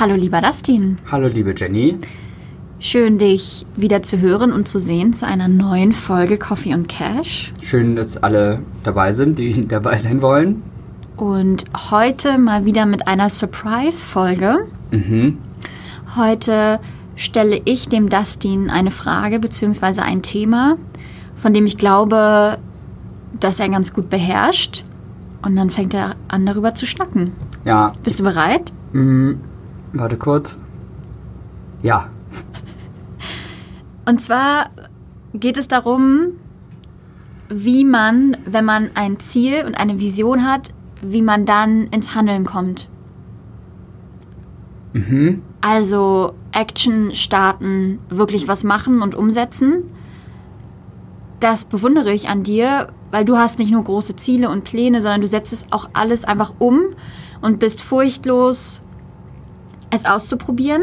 Hallo lieber Dustin. Hallo liebe Jenny. Schön, dich wieder zu hören und zu sehen zu einer neuen Folge Coffee und Cash. Schön, dass alle dabei sind, die dabei sein wollen. Und heute mal wieder mit einer Surprise-Folge. Mhm. Heute stelle ich dem Dustin eine Frage bzw. ein Thema, von dem ich glaube, dass er ganz gut beherrscht. Und dann fängt er an, darüber zu schnacken. Ja. Bist du bereit? Mhm. Warte kurz. Ja. Und zwar geht es darum, wie man, wenn man ein Ziel und eine Vision hat, wie man dann ins Handeln kommt. Mhm. Also Action starten, wirklich was machen und umsetzen. Das bewundere ich an dir, weil du hast nicht nur große Ziele und Pläne, sondern du setzt es auch alles einfach um und bist furchtlos, es auszuprobieren.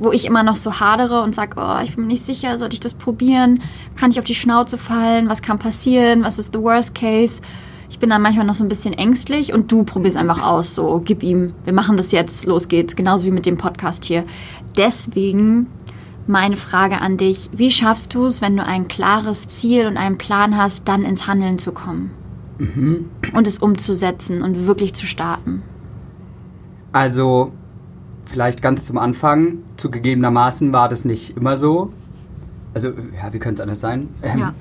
Wo ich immer noch so hadere und sage, oh, ich bin mir nicht sicher, sollte ich das probieren? Kann ich auf die Schnauze fallen? Was kann passieren? Was ist the worst case? Ich bin dann manchmal noch so ein bisschen ängstlich und du probierst einfach aus, so gib ihm, wir machen das jetzt, los geht's, genauso wie mit dem Podcast hier. Deswegen meine Frage an dich, wie schaffst du es, wenn du ein klares Ziel und einen Plan hast, dann ins Handeln zu kommen Mhm. und es umzusetzen und wirklich zu starten? Also, vielleicht ganz zum Anfang. Zugegebenermaßen war das nicht immer so. Also, ja, wie könnte es anders sein? Ähm, Ja.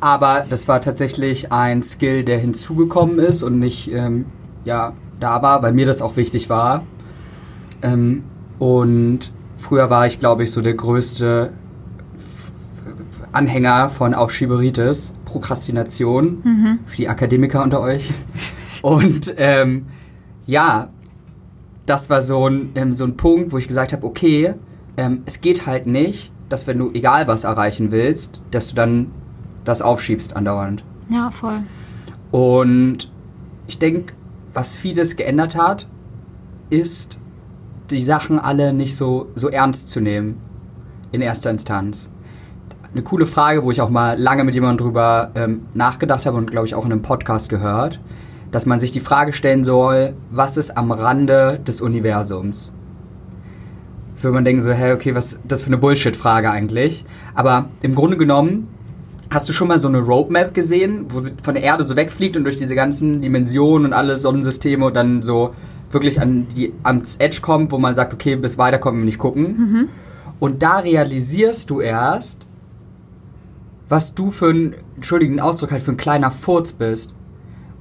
Aber das war tatsächlich ein Skill, der hinzugekommen ist und nicht ähm, ja, da war, weil mir das auch wichtig war. Ähm, und früher war ich, glaube ich, so der größte Anhänger von Aufschieberitis, Prokrastination, für die Akademiker unter euch. Und ähm, ja, das war so ein, ähm, so ein Punkt, wo ich gesagt habe, okay, ähm, es geht halt nicht, dass wenn du egal was erreichen willst, dass du dann das aufschiebst andauernd. Ja, voll. Und ich denke, was vieles geändert hat, ist, die Sachen alle nicht so, so ernst zu nehmen in erster Instanz. Eine coole Frage, wo ich auch mal lange mit jemandem drüber ähm, nachgedacht habe und glaube ich auch in einem Podcast gehört, dass man sich die Frage stellen soll, was ist am Rande des Universums? Jetzt würde man denken so, hey, okay, was ist das für eine Bullshit-Frage eigentlich? Aber im Grunde genommen Hast du schon mal so eine Roadmap gesehen, wo sie von der Erde so wegfliegt und durch diese ganzen Dimensionen und alle Sonnensysteme und dann so wirklich an die, ans Edge kommt, wo man sagt, okay, bis weiter kommen wir nicht gucken. Und da realisierst du erst, was du für ein, entschuldigen Ausdruck halt, für ein kleiner Furz bist.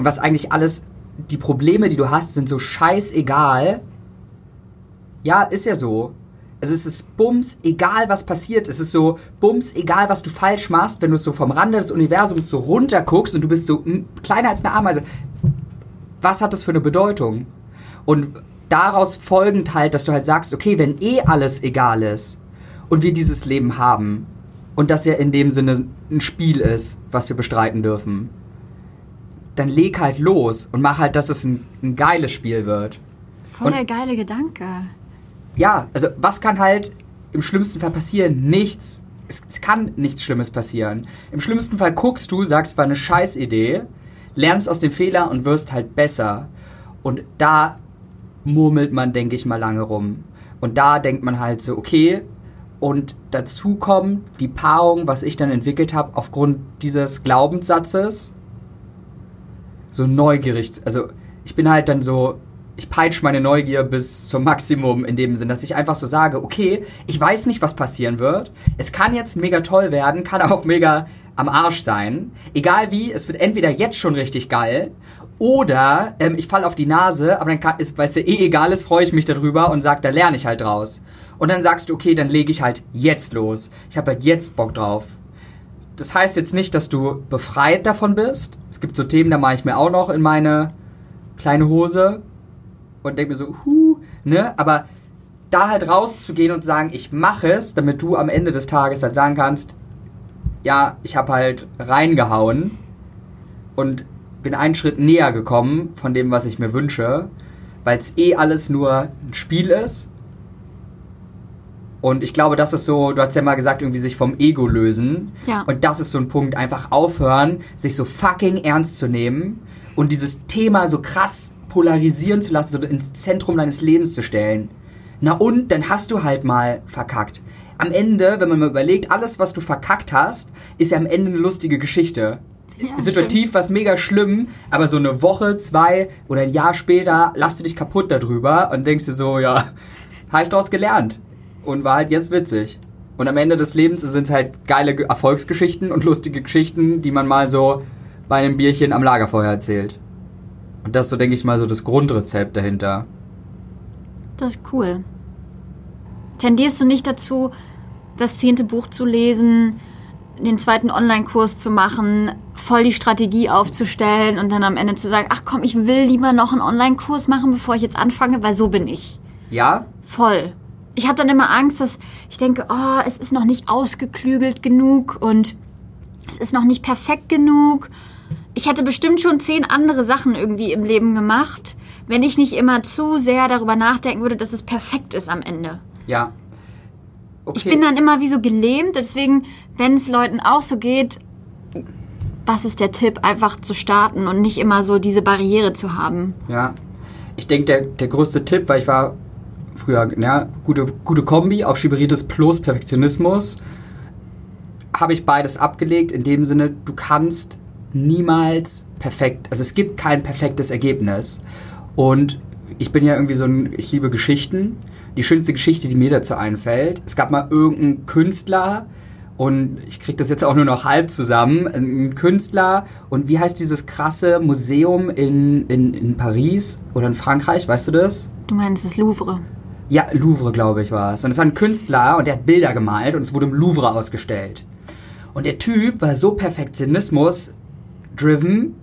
Und was eigentlich alles, die Probleme, die du hast, sind so scheißegal. Ja, ist ja so. Also es ist bums, egal was passiert. Es ist so bums, egal was du falsch machst, wenn du so vom Rande des Universums so runter guckst und du bist so mm, kleiner als eine Ameise. Was hat das für eine Bedeutung? Und daraus folgend halt, dass du halt sagst, okay, wenn eh alles egal ist und wir dieses Leben haben und das ja in dem Sinne ein Spiel ist, was wir bestreiten dürfen, dann leg halt los und mach halt, dass es ein, ein geiles Spiel wird. Voll Und- der geile Gedanke. Ja, also was kann halt im schlimmsten Fall passieren? Nichts. Es, es kann nichts Schlimmes passieren. Im schlimmsten Fall guckst du, sagst, war eine Scheißidee, lernst aus dem Fehler und wirst halt besser. Und da murmelt man, denke ich mal, lange rum. Und da denkt man halt so, okay, und dazu kommt die Paarung, was ich dann entwickelt habe, aufgrund dieses Glaubenssatzes, so neugierig. Also ich bin halt dann so, ich peitsche meine Neugier bis zum Maximum in dem Sinn, dass ich einfach so sage, okay, ich weiß nicht, was passieren wird. Es kann jetzt mega toll werden, kann auch mega am Arsch sein. Egal wie, es wird entweder jetzt schon richtig geil oder ähm, ich falle auf die Nase, aber dann ist, weil es ja eh egal ist, freue ich mich darüber und sage, da lerne ich halt draus. Und dann sagst du, okay, dann lege ich halt jetzt los. Ich habe halt jetzt Bock drauf. Das heißt jetzt nicht, dass du befreit davon bist. Es gibt so Themen, da mache ich mir auch noch in meine kleine Hose und denke mir so, huh, ne? Aber da halt rauszugehen und sagen, ich mache es, damit du am Ende des Tages halt sagen kannst, ja, ich habe halt reingehauen und bin einen Schritt näher gekommen von dem, was ich mir wünsche, weil es eh alles nur ein Spiel ist. Und ich glaube, das ist so, du hast ja mal gesagt, irgendwie sich vom Ego lösen. Ja. Und das ist so ein Punkt, einfach aufhören, sich so fucking ernst zu nehmen und dieses Thema so krass polarisieren zu lassen, so ins Zentrum deines Lebens zu stellen. Na und, dann hast du halt mal verkackt. Am Ende, wenn man mal überlegt, alles, was du verkackt hast, ist ja am Ende eine lustige Geschichte. Ja, Situativ was mega schlimm, aber so eine Woche, zwei oder ein Jahr später lasst du dich kaputt darüber und denkst dir so, ja, habe ich daraus gelernt. Und war halt jetzt witzig. Und am Ende des Lebens sind es halt geile Ge- Erfolgsgeschichten und lustige Geschichten, die man mal so bei einem Bierchen am Lagerfeuer erzählt. Und das ist so, denke ich mal, so das Grundrezept dahinter. Das ist cool. Tendierst du nicht dazu, das zehnte Buch zu lesen, den zweiten Online-Kurs zu machen, voll die Strategie aufzustellen und dann am Ende zu sagen, ach komm, ich will lieber noch einen Online-Kurs machen, bevor ich jetzt anfange, weil so bin ich. Ja? Voll. Ich habe dann immer Angst, dass ich denke, oh, es ist noch nicht ausgeklügelt genug und es ist noch nicht perfekt genug. Ich hätte bestimmt schon zehn andere Sachen irgendwie im Leben gemacht, wenn ich nicht immer zu sehr darüber nachdenken würde, dass es perfekt ist am Ende. Ja. Okay. Ich bin dann immer wie so gelähmt, deswegen, wenn es Leuten auch so geht, was ist der Tipp, einfach zu starten und nicht immer so diese Barriere zu haben? Ja. Ich denke, der, der größte Tipp, weil ich war früher, ja, gute, gute Kombi auf Schiberitis plus Perfektionismus, habe ich beides abgelegt. In dem Sinne, du kannst niemals perfekt, also es gibt kein perfektes Ergebnis. Und ich bin ja irgendwie so ein, ich liebe Geschichten. Die schönste Geschichte, die mir dazu einfällt, es gab mal irgendeinen Künstler, und ich kriege das jetzt auch nur noch halb zusammen. Ein Künstler und wie heißt dieses krasse Museum in, in, in Paris oder in Frankreich, weißt du das? Du meinst das Louvre. Ja, Louvre, glaube ich, war es. Und es war ein Künstler und der hat Bilder gemalt und es wurde im Louvre ausgestellt. Und der Typ war so Perfektionismus-driven,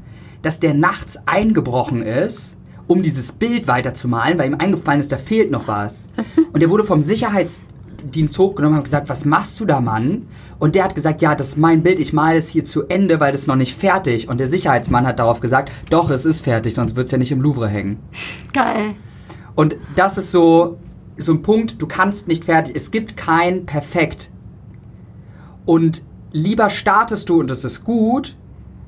dass der nachts eingebrochen ist, um dieses Bild weiterzumalen, weil ihm eingefallen ist, da fehlt noch was. Und der wurde vom Sicherheitsdienst hochgenommen und hat gesagt, was machst du da, Mann? Und der hat gesagt, ja, das ist mein Bild, ich male es hier zu Ende, weil das ist noch nicht fertig. Und der Sicherheitsmann hat darauf gesagt, doch, es ist fertig, sonst wird es ja nicht im Louvre hängen. Geil. Und das ist so, so ein Punkt, du kannst nicht fertig, es gibt kein Perfekt. Und lieber startest du und es ist gut,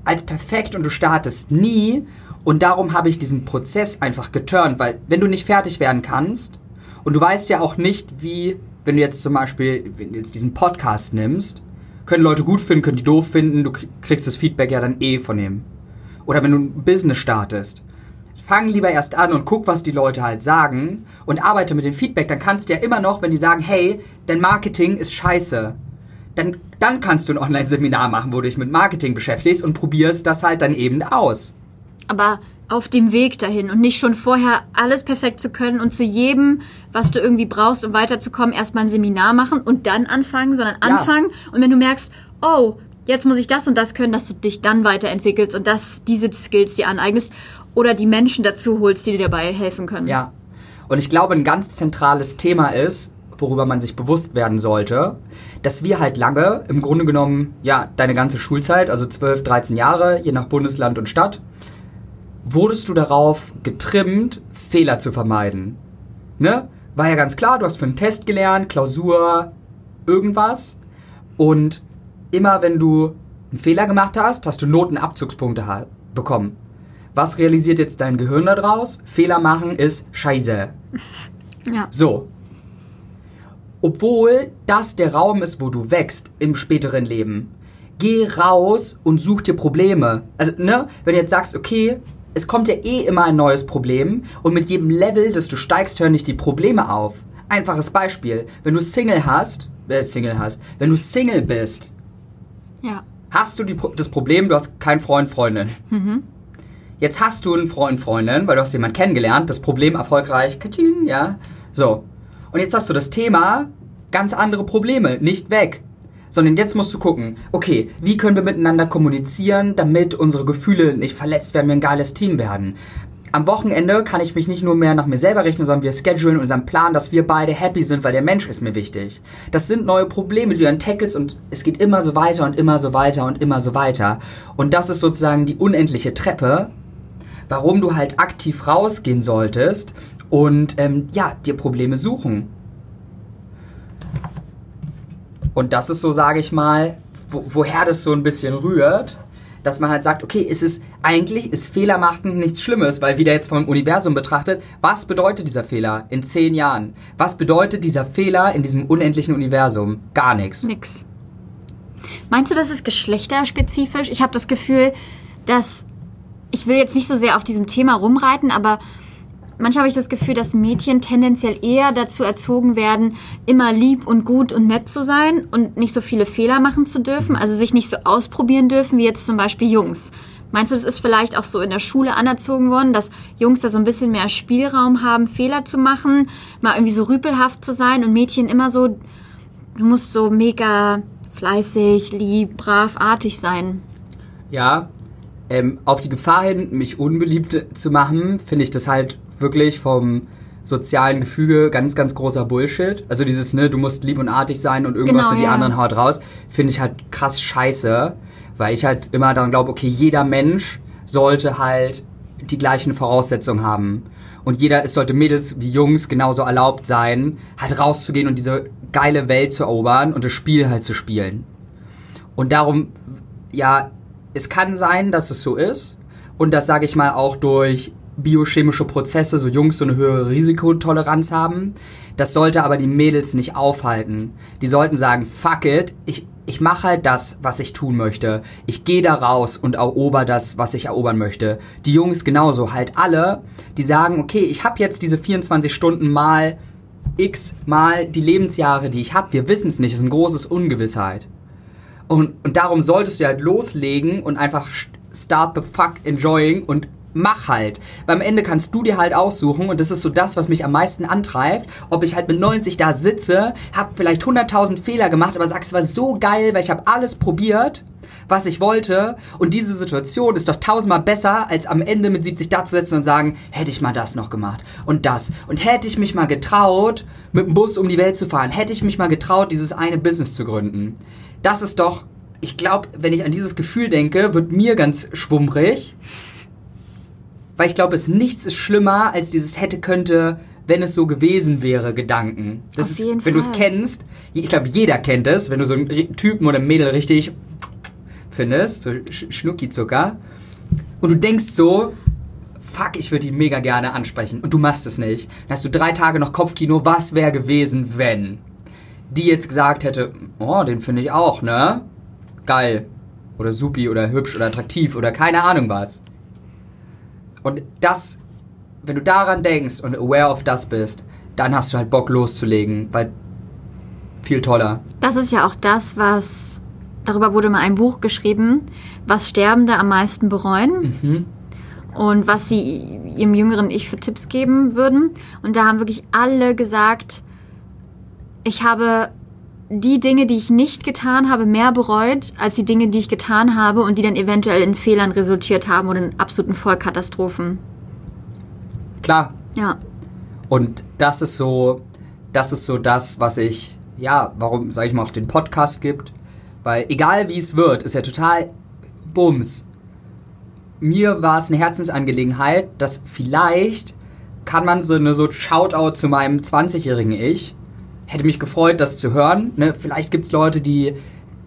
als perfekt und du startest nie. Und darum habe ich diesen Prozess einfach geturnt, weil wenn du nicht fertig werden kannst und du weißt ja auch nicht, wie, wenn du jetzt zum Beispiel wenn du jetzt diesen Podcast nimmst, können Leute gut finden, können die doof finden, du krieg- kriegst das Feedback ja dann eh von dem. Oder wenn du ein Business startest, fang lieber erst an und guck, was die Leute halt sagen und arbeite mit dem Feedback. Dann kannst du ja immer noch, wenn die sagen, hey, dein Marketing ist scheiße, dann, dann kannst du ein Online-Seminar machen, wo du dich mit Marketing beschäftigst und probierst das halt dann eben aus. aber auf dem Weg dahin und nicht schon vorher alles perfekt zu können und zu jedem, was du irgendwie brauchst, um weiterzukommen, erstmal ein Seminar machen und dann anfangen, sondern Ja. anfangen. Und wenn du merkst, oh, jetzt muss ich das und das können, dass du dich dann weiterentwickelst und dass diese Skills dir aneignest oder die Menschen dazu holst, die dir dabei helfen können. Ja. Und ich glaube, ein ganz zentrales Thema ist, worüber man sich bewusst werden sollte, dass wir halt lange, im Grunde genommen, ja, deine ganze Schulzeit, also 12, 13 Jahre, je nach Bundesland und Stadt, wurdest du darauf getrimmt, Fehler zu vermeiden. Ne? War ja ganz klar, du hast für einen Test gelernt, Klausur, irgendwas. Und immer wenn du einen Fehler gemacht hast, hast du Notenabzugspunkte bekommen. Was realisiert jetzt dein Gehirn daraus? Fehler machen ist scheiße. Ja. So. Obwohl das der Raum ist, wo du wächst im späteren Leben. Geh raus und such dir Probleme. Also, ne, wenn du jetzt sagst, okay, es kommt ja eh immer ein neues Problem und mit jedem Level, das du steigst, hören nicht die Probleme auf. Einfaches Beispiel. Wenn du Single hast, äh, Single hast, wenn du Single bist, Ja. hast du die, das Problem, du hast keinen Freund, Freundin. Jetzt hast du einen Freund, Freundin, weil du hast jemanden kennengelernt, das Problem erfolgreich, katsching, ja, so. Und jetzt hast du das Thema, ganz andere Probleme, nicht weg. Sondern jetzt musst du gucken, okay, wie können wir miteinander kommunizieren, damit unsere Gefühle nicht verletzt werden, wir ein geiles Team werden. Am Wochenende kann ich mich nicht nur mehr nach mir selber richten, sondern wir schedulen unseren Plan, dass wir beide happy sind, weil der Mensch ist mir wichtig. Das sind neue Probleme, die du dann tackelst und es geht immer so weiter und immer so weiter und immer so weiter. Und das ist sozusagen die unendliche Treppe, warum du halt aktiv rausgehen solltest und ähm, ja, dir Probleme suchen. Und das ist so, sage ich mal, wo, woher das so ein bisschen rührt, dass man halt sagt, okay, es ist eigentlich ist Fehler machen nichts Schlimmes, weil wieder jetzt vom Universum betrachtet, was bedeutet dieser Fehler in zehn Jahren? Was bedeutet dieser Fehler in diesem unendlichen Universum? Gar nichts. Nix. Meinst du, das ist geschlechterspezifisch? Ich habe das Gefühl, dass ich will jetzt nicht so sehr auf diesem Thema rumreiten, aber manchmal habe ich das Gefühl, dass Mädchen tendenziell eher dazu erzogen werden, immer lieb und gut und nett zu sein und nicht so viele Fehler machen zu dürfen, also sich nicht so ausprobieren dürfen wie jetzt zum Beispiel Jungs. Meinst du, das ist vielleicht auch so in der Schule anerzogen worden, dass Jungs da so ein bisschen mehr Spielraum haben, Fehler zu machen, mal irgendwie so rüpelhaft zu sein und Mädchen immer so, du musst so mega fleißig, lieb, brav, artig sein? Ja, ähm, auf die Gefahr hin, mich unbeliebt zu machen, finde ich das halt wirklich vom sozialen Gefüge ganz, ganz großer Bullshit. Also dieses, ne, du musst lieb und artig sein und irgendwas Genau, und die ja. anderen haut raus, finde ich halt krass scheiße, weil ich halt immer daran glaube, okay, jeder Mensch sollte halt die gleichen Voraussetzungen haben. Und jeder, es sollte Mädels wie Jungs genauso erlaubt sein, halt rauszugehen und diese geile Welt zu erobern und das Spiel halt zu spielen. Und darum, ja, es kann sein, dass es so ist. Und das sage ich mal auch durch biochemische Prozesse, so Jungs so eine höhere Risikotoleranz haben. Das sollte aber die Mädels nicht aufhalten. Die sollten sagen, fuck it, ich, ich mache halt das, was ich tun möchte. Ich gehe da raus und erober das, was ich erobern möchte. Die Jungs genauso, halt alle, die sagen, okay, ich habe jetzt diese 24 Stunden mal x mal die Lebensjahre, die ich habe. Wir wissen es nicht, es ist ein großes Ungewissheit. Und, und darum solltest du halt loslegen und einfach start the fuck enjoying und mach halt. Beim Ende kannst du dir halt aussuchen und das ist so das, was mich am meisten antreibt, ob ich halt mit 90 da sitze, hab vielleicht 100.000 Fehler gemacht, aber sagst, es war so geil, weil ich habe alles probiert, was ich wollte und diese Situation ist doch tausendmal besser, als am Ende mit 70 da zu sitzen und sagen, hätte ich mal das noch gemacht und das und hätte ich mich mal getraut, mit dem Bus um die Welt zu fahren, hätte ich mich mal getraut, dieses eine Business zu gründen. Das ist doch, ich glaube, wenn ich an dieses Gefühl denke, wird mir ganz schwummrig weil ich glaube, es nichts ist schlimmer als dieses hätte könnte, wenn es so gewesen wäre, Gedanken. Das Auf ist, wenn du es kennst, ich glaube, jeder kennt es, wenn du so einen Typen oder ein Mädel richtig findest, so Sch- Schnuckizucker, und du denkst so, fuck, ich würde die mega gerne ansprechen, und du machst es nicht. Dann hast du drei Tage noch Kopfkino, was wäre gewesen, wenn? Die jetzt gesagt hätte, oh, den finde ich auch, ne? Geil. Oder supi oder hübsch oder attraktiv oder keine Ahnung was. Und das, wenn du daran denkst und aware of das bist, dann hast du halt Bock loszulegen, weil viel toller. Das ist ja auch das, was. Darüber wurde mal ein Buch geschrieben, was Sterbende am meisten bereuen. Und was sie ihrem jüngeren Ich für Tipps geben würden. Und da haben wirklich alle gesagt, ich habe die Dinge, die ich nicht getan habe, mehr bereut, als die Dinge, die ich getan habe und die dann eventuell in Fehlern resultiert haben oder in absoluten Vollkatastrophen. Klar. Ja. Und das ist so, das ist so das, was ich, ja, warum, sag ich mal, auch den Podcast gibt. Weil egal wie es wird, ist ja total Bums. Mir war es eine Herzensangelegenheit, dass vielleicht kann man so eine so Shoutout zu meinem 20-jährigen Ich. Hätte mich gefreut, das zu hören. Ne? Vielleicht gibt es Leute, die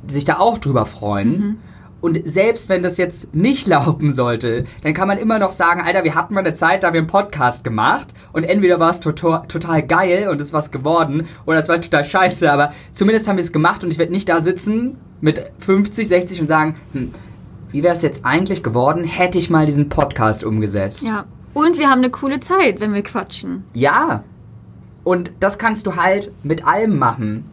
sich da auch drüber freuen. Und selbst wenn das jetzt nicht laufen sollte, dann kann man immer noch sagen, Alter, wir hatten mal eine Zeit, da haben wir einen Podcast gemacht und entweder war es total, total geil und ist was geworden oder es war total scheiße, aber zumindest haben wir es gemacht und ich werde nicht da sitzen mit 50, 60 und sagen, hm, wie wäre es jetzt eigentlich geworden, hätte ich mal diesen Podcast umgesetzt. Ja. Und wir haben eine coole Zeit, wenn wir quatschen. Ja. Und das kannst du halt mit allem machen.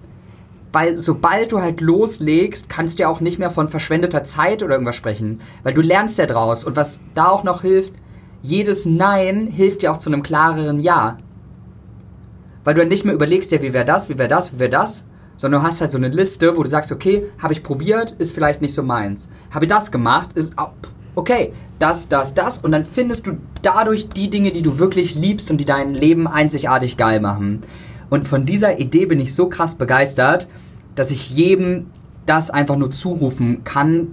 Weil sobald du halt loslegst, kannst du ja auch nicht mehr von verschwendeter Zeit oder irgendwas sprechen. Weil du lernst ja draus. Und was da auch noch hilft, jedes Nein hilft dir auch zu einem klareren Ja. Weil du dann nicht mehr überlegst, ja, wie wäre das, wie wäre das, wie wäre das, sondern du hast halt so eine Liste, wo du sagst, okay, habe ich probiert, ist vielleicht nicht so meins. Habe ich das gemacht, ist okay, das, das, das und dann findest du dadurch die Dinge, die du wirklich liebst und die dein Leben einzigartig geil machen. Und von dieser Idee bin ich so krass begeistert, dass ich jedem das einfach nur zurufen kann,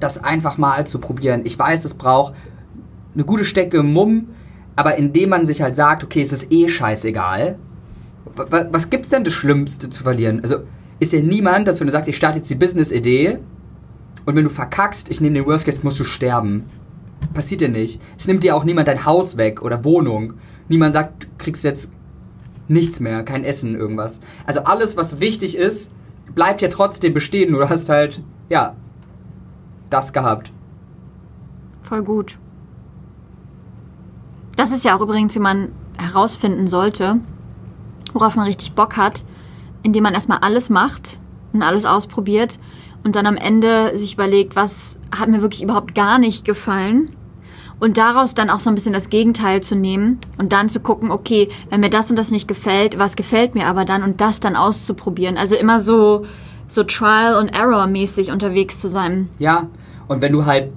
das einfach mal zu probieren. Ich weiß, es braucht eine gute Stecke Mumm, aber indem man sich halt sagt, okay, es ist eh scheißegal. wa- wa- Was gibt's denn das Schlimmste zu verlieren? Also ist ja niemand, dass wenn du sagst, ich starte jetzt die Business-Idee Und wenn du verkackst, ich nehme den Worst Case, musst du sterben. Passiert dir nicht. Es nimmt dir auch niemand dein Haus weg oder Wohnung. Niemand sagt, du kriegst jetzt nichts mehr, kein Essen, irgendwas. Also alles, was wichtig ist, bleibt ja trotzdem bestehen. Du hast halt, ja, das gehabt. Voll gut. Das ist ja auch übrigens, wie man herausfinden sollte, worauf man richtig Bock hat, indem man erstmal alles macht und alles ausprobiert und dann am Ende sich überlegt, was hat mir wirklich überhaupt gar nicht gefallen und daraus dann auch so ein bisschen das Gegenteil zu nehmen und dann zu gucken, okay, wenn mir das und das nicht gefällt, was gefällt mir aber dann und das dann auszuprobieren. Also immer so so Trial and Error mäßig unterwegs zu sein. Ja, und wenn du halt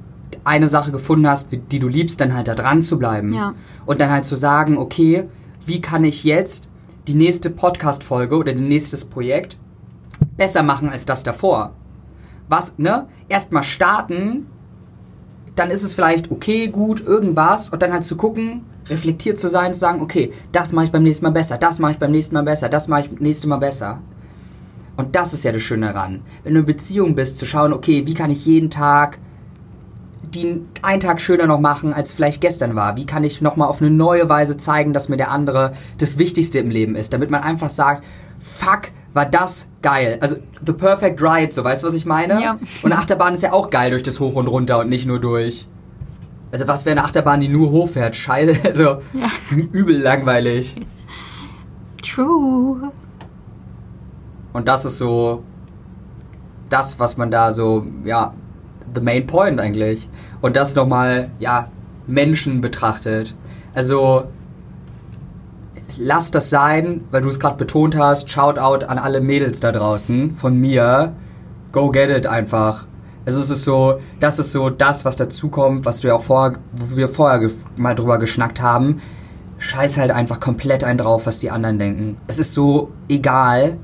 eine Sache gefunden hast, die du liebst, dann halt da dran zu bleiben. Ja. Und dann halt zu sagen, okay, wie kann ich jetzt die nächste Podcast-Folge oder das nächstes Projekt besser machen als das davor? Was, ne? Erstmal starten, dann ist es vielleicht okay, gut, irgendwas und dann halt zu gucken, reflektiert zu sein, zu sagen, okay, das mache ich beim nächsten Mal besser, das mache ich beim nächsten Mal besser, das mache ich beim nächsten Mal besser. Und das ist ja das Schöne daran. Wenn du in Beziehung bist, zu schauen, okay, wie kann ich jeden Tag die einen Tag schöner noch machen, als vielleicht gestern war? Wie kann ich nochmal auf eine neue Weise zeigen, dass mir der andere das Wichtigste im Leben ist? Damit man einfach sagt, fuck, war das geil. Also the perfect ride, so weißt du, was ich meine? Ja. Und eine Achterbahn ist ja auch geil durch das Hoch und Runter und nicht nur durch. Also was wäre eine Achterbahn, die nur hochfährt? Scheiße, also Ja. übel langweilig. True. Und das ist so das, was man da so, ja, the main point eigentlich. Und das nochmal, ja, Menschen betrachtet. Also, lass das sein, weil du es gerade betont hast. Shoutout an alle Mädels da draußen von mir. Go get it einfach. Also es ist so, das ist so das, was dazukommt, was du ja auch vorher, wo wir vorher mal drüber geschnackt haben. Scheiß halt einfach komplett ein drauf, was die anderen denken. Es ist so egal.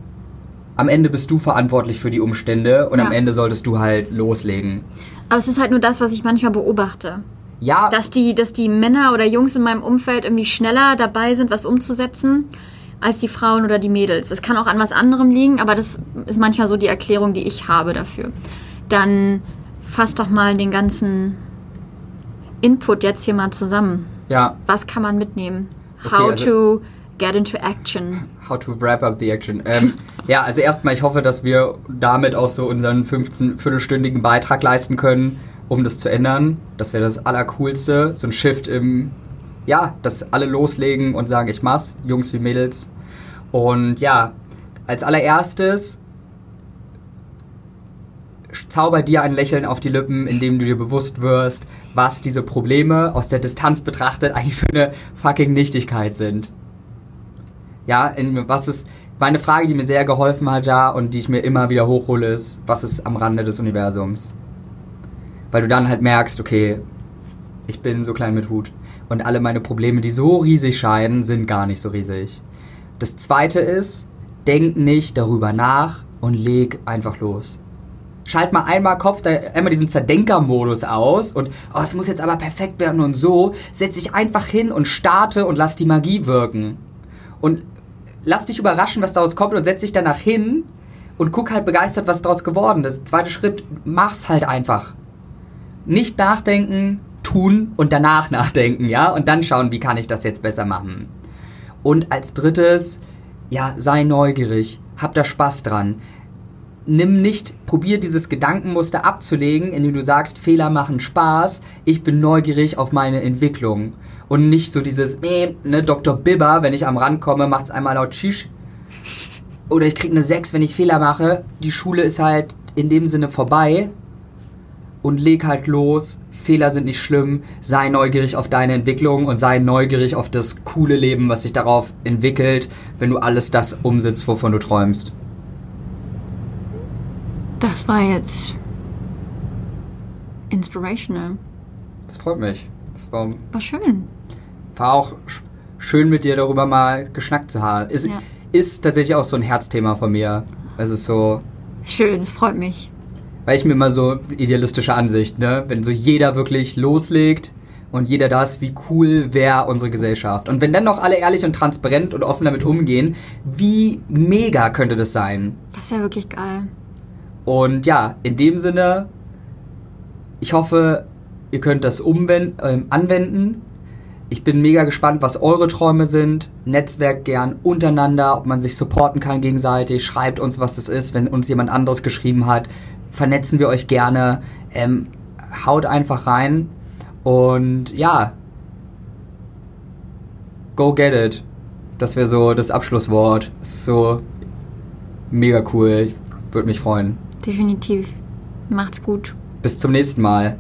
Am Ende bist du verantwortlich für die Umstände und Ja. am Ende solltest du halt loslegen. Aber es ist halt nur das, was ich manchmal beobachte. Ja, Dass die, dass die Männer oder Jungs in meinem Umfeld irgendwie schneller dabei sind, was umzusetzen, als die Frauen oder die Mädels. Das kann auch an was anderem liegen, aber das ist manchmal so die Erklärung, die ich habe dafür. Dann fass doch mal den ganzen Input jetzt hier mal zusammen. ja, Was kann man mitnehmen? Okay, How also- to get into action. How to wrap up the action. Ähm, ja, also erstmal, ich hoffe, dass wir damit auch so unseren 15 viertelstündigen Beitrag leisten können, um das zu ändern. Das wäre das Allercoolste. So ein Shift im, ja, dass alle loslegen und sagen, ich mach's, Jungs wie Mädels. Und ja, als allererstes zauber dir ein Lächeln auf die Lippen, indem du dir bewusst wirst, was diese Probleme aus der Distanz betrachtet eigentlich für eine fucking Nichtigkeit sind. Ja, in, was ist meine Frage, die mir sehr geholfen hat da und die ich mir immer wieder hochhole, ist, was ist am Rande des Universums? Weil du dann halt merkst, okay, ich bin so klein mit Hut und alle meine Probleme, die so riesig scheinen, sind gar nicht so riesig. Das zweite ist, denk nicht darüber nach und leg einfach los. Schalt mal einmal Kopf, einmal diesen Zerdenker-Modus aus und oh, es muss jetzt aber perfekt werden und so. Setz dich einfach hin und starte und lass die Magie wirken. Und lass dich überraschen, was daraus kommt und setz dich danach hin und guck halt begeistert, was daraus geworden ist. Zweiter Schritt, mach's halt einfach. Nicht nachdenken, tun und danach nachdenken, ja? Und dann schauen, wie kann ich das jetzt besser machen. Und als drittes, ja, sei neugierig, hab da Spaß dran. Nimm nicht, probier dieses Gedankenmuster abzulegen, indem du sagst, Fehler machen Spaß, ich bin neugierig auf meine Entwicklung. Und nicht so dieses, äh, ne, Dr. Bibber, wenn ich am Rand komme, macht's einmal laut Shish. Oder ich krieg eine 6, wenn ich Fehler mache. Die Schule ist halt in dem Sinne vorbei. Und leg halt los. Fehler sind nicht schlimm. Sei neugierig auf deine Entwicklung und sei neugierig auf das coole Leben, was sich darauf entwickelt, wenn du alles das umsetzt, wovon du träumst. Das war jetzt inspirational. Das freut mich. Das war, War schön. war auch sch- schön mit dir darüber mal geschnackt zu haben. Ist, Ja. ist tatsächlich auch so ein Herzthema von mir. Also so, Schön, es freut mich. Weil ich mir immer so idealistische Ansicht, ne? Wenn so jeder wirklich loslegt und jeder das, wie cool wäre unsere Gesellschaft. Und wenn dann noch alle ehrlich und transparent und offen damit umgehen, wie mega könnte das sein? Das wäre wirklich geil. Und ja, in dem Sinne, ich hoffe, ihr könnt das umwenden, äh, anwenden. Ich bin mega gespannt, was eure Träume sind. Netzwerk gern untereinander, ob man sich supporten kann gegenseitig. Schreibt uns, was das ist, wenn uns jemand anderes geschrieben hat. Vernetzen wir euch gerne. Ähm, haut einfach rein. Und ja, go get it. Das wäre so das Abschlusswort. Es ist so mega cool. Ich würde mich freuen. Definitiv. Macht's gut. Bis zum nächsten Mal.